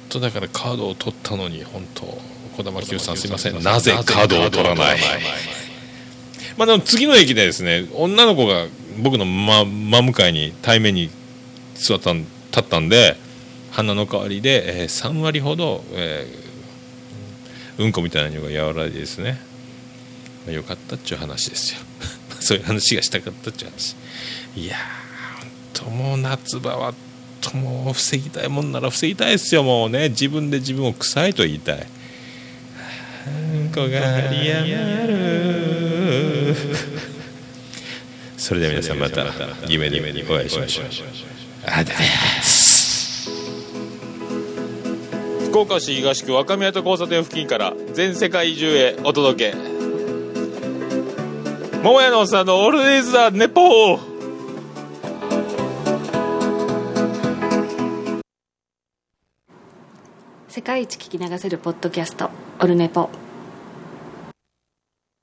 当だからカードを取ったのに本当。児玉清さんすいません。なぜカードを取らない？まあでも次の駅でですね女の子が僕の真真向かいに対面に座ったん立ったんで鼻の代わりで、えー3割ほど、えーうんこみたいなのが和らいでですね、まあ、よかったっちゅう話ですよ。そういう話がしたかったっちゅう話。いやーほんともう夏場はともう防ぎたいもんなら防ぎたいですよもうね。自分で自分を臭いと言いたい。うんこがありやがる。それでは皆さんまた夢でお会いしましょうあだ福岡市東区若宮と交差点付近から全世界中へお届け。桃屋のおっさんのオールデイズ・ザ・ネポー。世界一聞き流せるポッドキャストオルネポ。